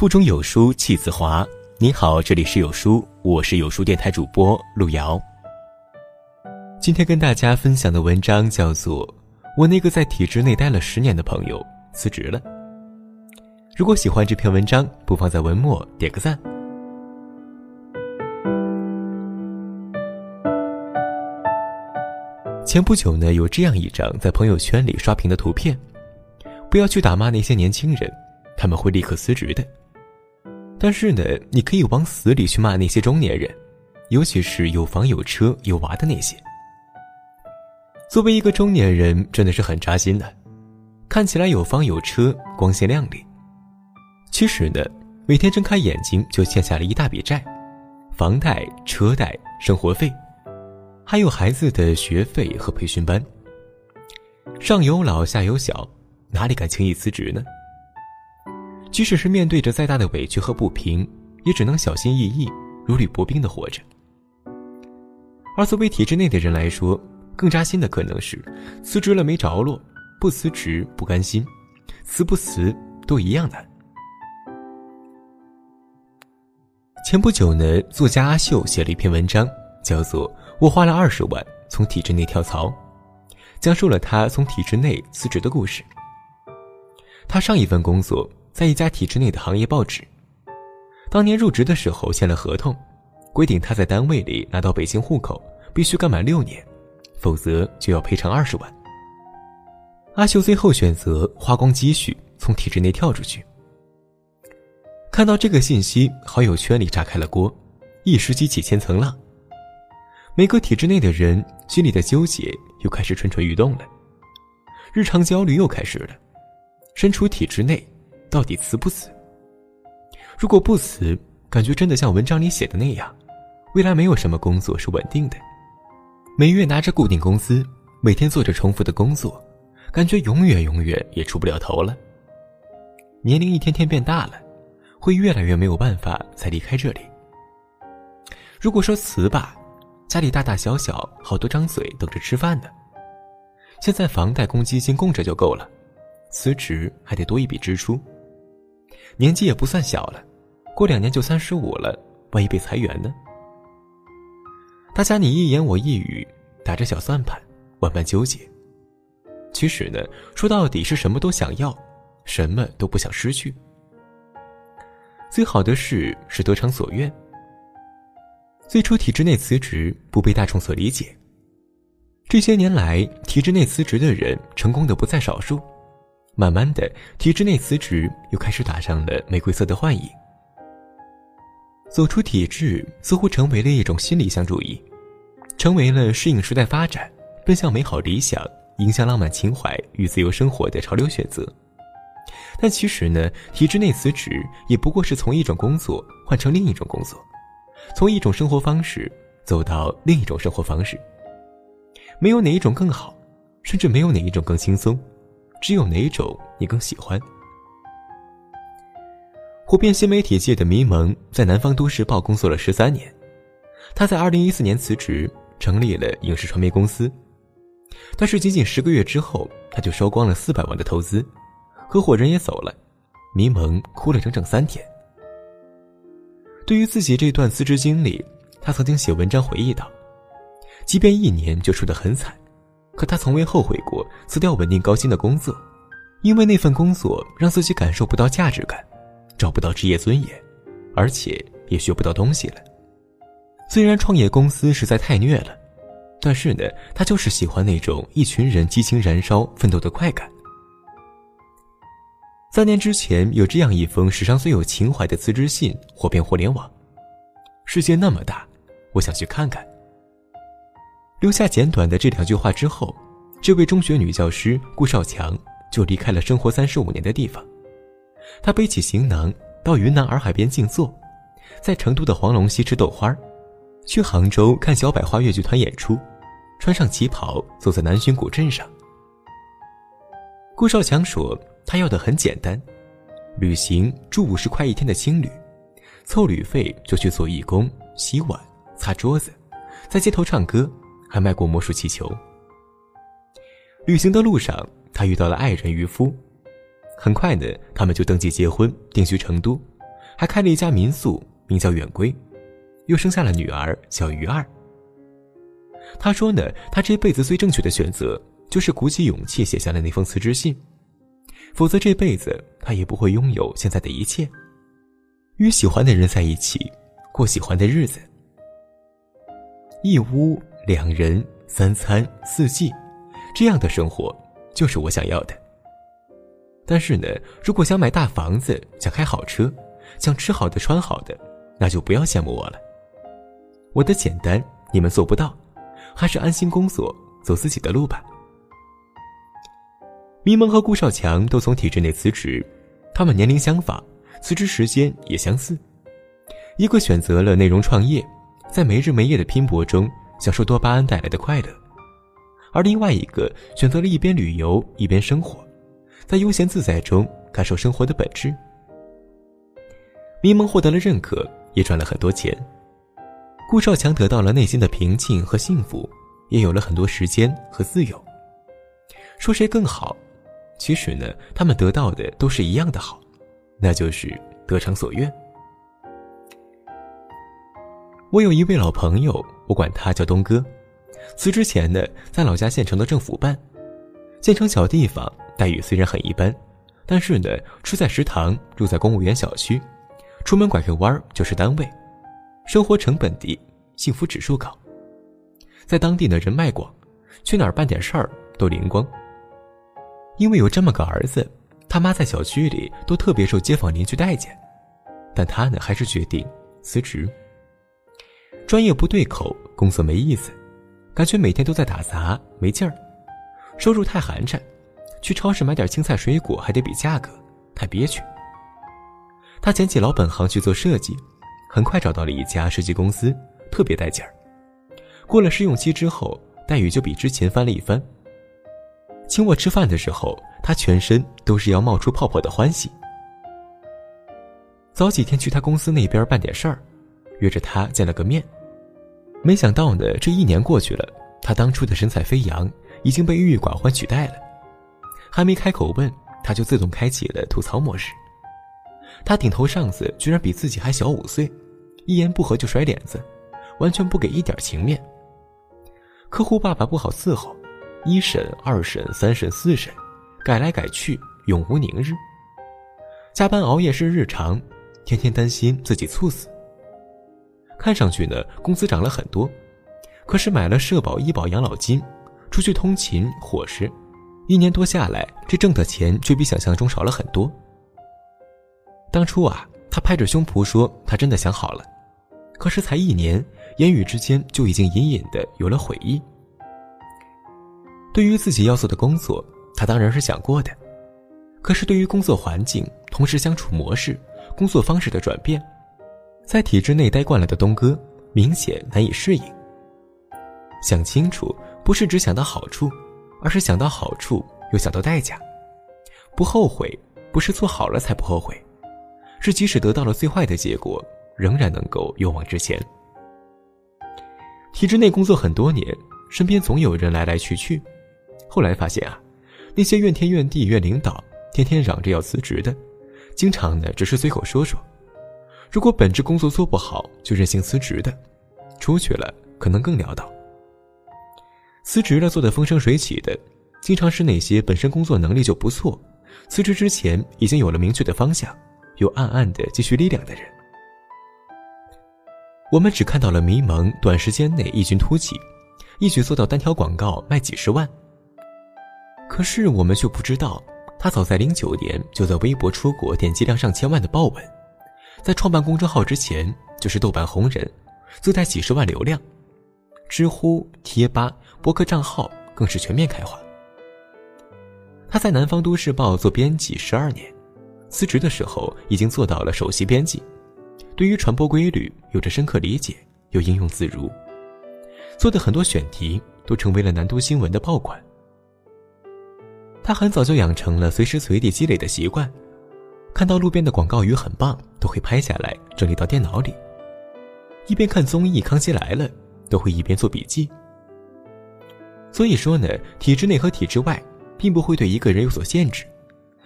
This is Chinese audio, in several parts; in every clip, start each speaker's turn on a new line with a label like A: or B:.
A: 腹中有书气自华。你好，这里是有书，我是有书电台主播路遥。今天跟大家分享的文章叫做《我那个在体制内待了十年的朋友辞职了》。如果喜欢这篇文章，不妨在文末点个赞。前不久呢，有这样一张在朋友圈里刷屏的图片：不要去打骂那些年轻人，他们会立刻辞职的。但是呢，你可以往死里去骂那些中年人，尤其是有房有车有娃的那些。作为一个中年人，真的是很扎心的。看起来有房有车，光鲜亮丽，其实呢，每天睁开眼睛就欠下了一大笔债，房贷、车贷、生活费，还有孩子的学费和培训班。上有老下有小，哪里敢轻易辞职呢？即使是面对着再大的委屈和不平，也只能小心翼翼、如履薄冰的活着。而作为体制内的人来说，更扎心的可能是，辞职了没着落，不辞职不甘心，辞不辞都一样难。前不久呢，作家阿秀写了一篇文章，叫做《我花了二十万从体制内跳槽》，讲述了他从体制内辞职的故事。他上一份工作。在一家体制内的行业报纸，当年入职的时候签了合同，规定他在单位里拿到北京户口必须干满六年，否则就要赔偿二十万。阿秀最后选择花光积蓄从体制内跳出去。看到这个信息，好友圈里炸开了锅，一时激起千层浪。每个体制内的人心里的纠结又开始蠢蠢欲动了，日常焦虑又开始了，身处体制内。到底辞不辞？如果不辞，感觉真的像文章里写的那样，未来没有什么工作是稳定的，每月拿着固定工资，每天做着重复的工作，感觉永远永远也出不了头了。年龄一天天变大了，会越来越没有办法才离开这里。如果说辞吧，家里大大小小好多张嘴等着吃饭呢，现在房贷、公积金供着就够了，辞职还得多一笔支出。年纪也不算小了，过两年就三十五了，万一被裁员呢？大家你一言我一语，打着小算盘，万般纠结。其实呢，说到底是什么都想要，什么都不想失去。最好的事是得偿所愿。最初体制内辞职不被大众所理解，这些年来体制内辞职的人成功的不在少数。慢慢的，体制内辞职又开始打上了玫瑰色的幻影。走出体制似乎成为了一种新理想主义，成为了适应时代发展、奔向美好理想、迎向浪漫情怀与自由生活的潮流选择。但其实呢，体制内辞职也不过是从一种工作换成另一种工作，从一种生活方式走到另一种生活方式。没有哪一种更好，甚至没有哪一种更轻松。只有哪种你更喜欢？火遍新媒体界的迷蒙在南方都市报工作了十三年，他在二零一四年辞职，成立了影视传媒公司。但是仅仅十个月之后，他就烧光了四百万的投资，合伙人也走了，迷蒙哭了整整三天。对于自己这段辞职经历，他曾经写文章回忆道：“即便一年就输得很惨。”可他从未后悔过辞掉稳定高薪的工作，因为那份工作让自己感受不到价值感，找不到职业尊严，而且也学不到东西了。虽然创业公司实在太虐了，但是呢，他就是喜欢那种一群人激情燃烧、奋斗的快感。三年之前，有这样一封史上最有情怀的辞职信火遍互联网：“世界那么大，我想去看看。”留下简短的这两句话之后，这位中学女教师顾少强就离开了生活三十五年的地方。她背起行囊到云南洱海边静坐，在成都的黄龙溪吃豆花去杭州看小百花越剧团演出，穿上旗袍走在南浔古镇上。顾少强说：“他要的很简单，旅行住五十块一天的青旅，凑旅费就去做义工、洗碗、擦桌子，在街头唱歌。”还卖过魔术气球。旅行的路上，他遇到了爱人渔夫，很快呢，他们就登记结婚，定居成都，还开了一家民宿，名叫远归，又生下了女儿小鱼儿。他说呢，他这辈子最正确的选择就是鼓起勇气写下了那封辞职信，否则这辈子他也不会拥有现在的一切。与喜欢的人在一起，过喜欢的日子，一屋两人，三餐四季，这样的生活就是我想要的。但是呢，如果想买大房子，想开好车，想吃好的穿好的，那就不要羡慕我了。我的简单你们做不到。还是安心工作，走自己的路吧。迷蒙和顾少强都从体制内辞职，他们年龄相仿，辞职时间也相似。一个选择了内容创业，在没日没夜的拼搏中享受多巴胺带来的快乐，而另外一个选择了一边旅游一边生活，在悠闲自在中感受生活的本质。迷蒙获得了认可，也赚了很多钱。顾少强得到了内心的平静和幸福，也有了很多时间和自由。说谁更好？其实呢，他们得到的都是一样的好，那就是得偿所愿。我有一位老朋友，我管他叫东哥。辞职前呢，在老家县城的政府办，县城小地方，待遇虽然很一般，但是呢，吃在食堂，住在公务员小区，出门拐个弯就是单位。生活成本低，幸福指数高，在当地的人脉广，去哪儿办点事儿都灵光。因为有这么个儿子，他妈在小区里都特别受街坊邻居待见，但他呢还是决定辞职。专业不对口，工作没意思，感觉每天都在打杂，没劲儿，收入太寒碜，去超市买点青菜水果还得比价格，太憋屈。他捡起老本行去做设计。很快找到了一家设计公司，特别带劲儿。过了试用期之后，待遇就比之前翻了一番。请我吃饭的时候，他全身都是要冒出泡泡的欢喜。早几天去他公司那边办点事儿，约着他见了个面。没想到呢，这一年过去了，他当初的神采飞扬已经被郁郁寡欢取代了。还没开口问，他就自动开启了吐槽模式。他顶头上司居然比自己还小五岁。一言不合就甩脸子，完全不给一点情面。客户爸爸不好伺候，一审、二审、三审、四审，改来改去，永无宁日。加班熬夜是日常，天天担心自己猝死。看上去呢，工资涨了很多，可是买了社保、医保、养老金，出去通勤、伙食，一年多下来，这挣的钱却比想象中少了很多。当初啊，他拍着胸脯说，他真的想好了。可是才一年，言语之间就已经隐隐的有了悔意。对于自己要做的工作，他当然是想过的，可是对于工作环境、同事相处模式、工作方式的转变，在体制内待惯了的东哥明显难以适应。想清楚，不是只想到好处，而是想到好处又想到代价。不后悔，不是做好了才不后悔，是即使得到了最坏的结果。仍然能够勇往直前。体制内工作很多年，身边总有人来来去去。后来发现啊，那些怨天怨地怨领导，天天嚷着要辞职的，经常呢只是随口说说。如果本职工作做不好就任性辞职的，出去了可能更潦倒。辞职了做的风生水起的，经常是那些本身工作能力就不错，辞职之前已经有了明确的方向，又暗暗的积蓄力量的人。我们只看到了迷蒙短时间内异军突起，一举做到单条广告卖几十万。可是我们却不知道，他早在零九年就在微博出过点击量上千万的爆文，在创办公众号之前就是豆瓣红人，自带几十万流量，知乎、贴吧、博客账号更是全面开花。他在南方都市报做编辑十二年，辞职的时候已经做到了首席编辑。对于传播规律有着深刻理解，又应用自如，做的很多选题都成为了南都新闻的爆款。他很早就养成了随时随地积累的习惯，看到路边的广告语很棒，都会拍下来整理到电脑里。一边看综艺《康熙来了》，都会一边做笔记。所以说呢，体制内和体制外，并不会对一个人有所限制，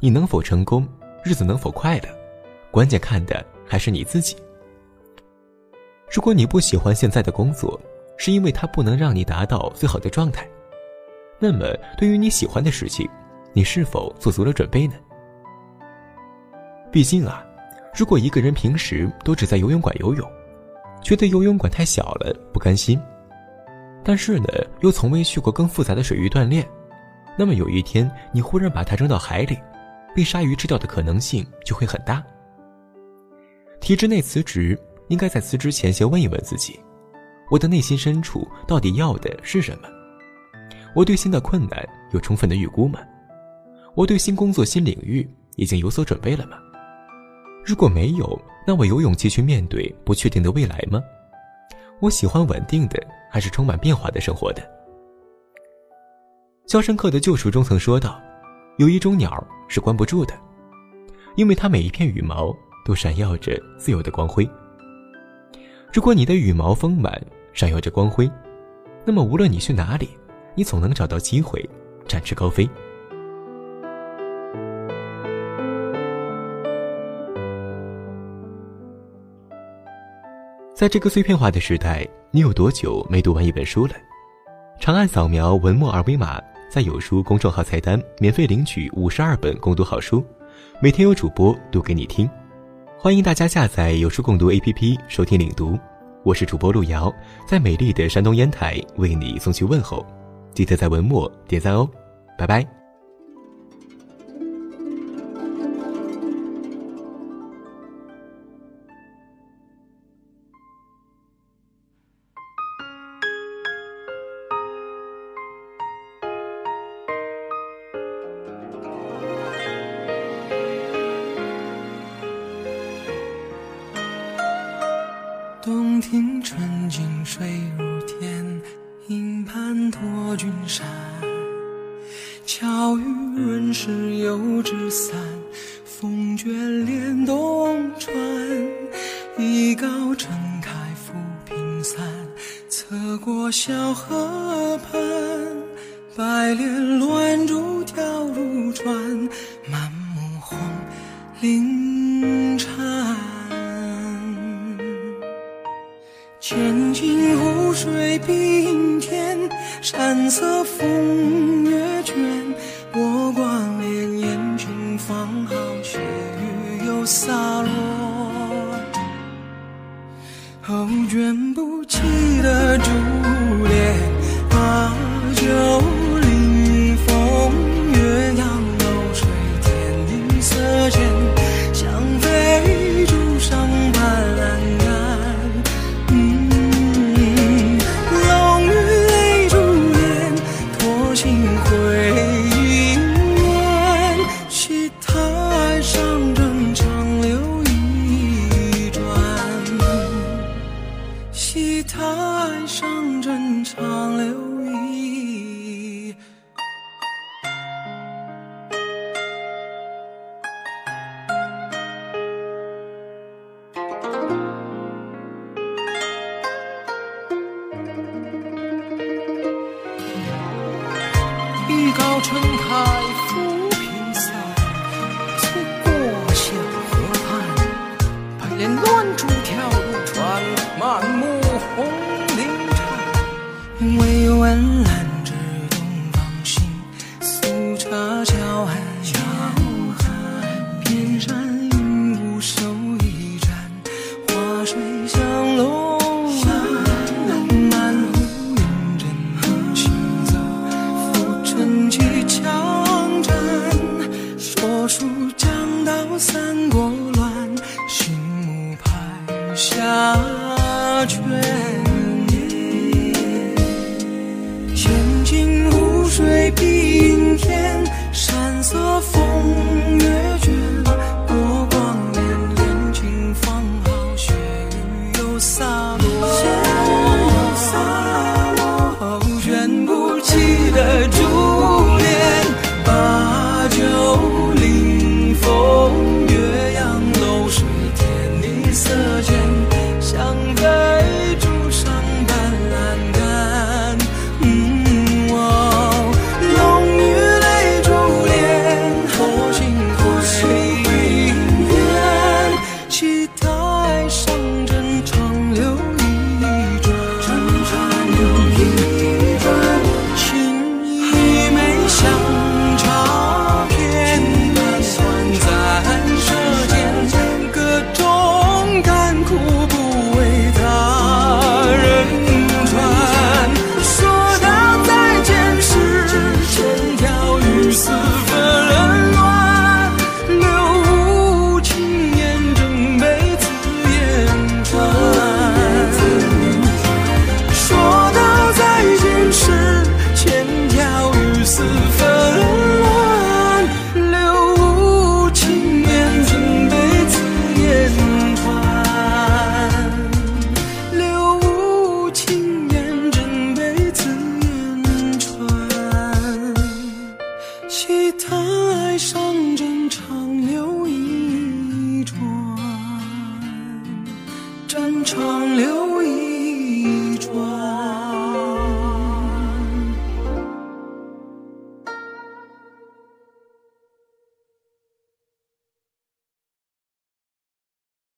A: 你能否成功，日子能否快乐，关键看的。还是你自己？如果你不喜欢现在的工作，是因为它不能让你达到最好的状态，那么对于你喜欢的事情，你是否做足了准备呢？毕竟啊，如果一个人平时都只在游泳馆游泳，觉得游泳馆太小了不甘心，但是呢又从未去过更复杂的水域锻炼，那么有一天你忽然把它扔到海里，被鲨鱼吃掉的可能性就会很大。体制内辞职，应该在辞职前先问一问自己：我的内心深处到底要的是什么？我对新的困难有充分的预估吗？我对新工作、新领域已经有所准备了吗？如果没有，那我有勇气去面对不确定的未来吗？我喜欢稳定的，还是充满变化的生活的？《肖申克的救赎》中曾说到，有一种鸟是关不住的，因为它每一片羽毛都闪耀着自由的光辉。如果你的羽毛丰满，闪耀着光辉，那么无论你去哪里，你总能找到机会展翅高飞。在这个碎片化的时代，你有多久没读完一本书了？长按扫描文末二维码，在有书公众号菜单免费领取五十二本共读好书，每天有主播读给你听。欢迎大家下载有书共读 APP 收听领读。我是主播路遥，在美丽的山东烟台为你送去问候。记得在文末点赞哦，拜拜。
B: 润湿油纸伞，风卷帘东川。一篙撑开浮萍伞，侧过小河畔。白莲乱珠跳入船，满目红绫缠。千金湖水碧天，山色风温岚之东方星，素茶娇寒香。偏山云雾手一盏，花水香楼兰。南满湖云阵横行走，浮沉起江盏。说书讲到三国乱，醒目拍下卷。清如水，碧云天，山色风。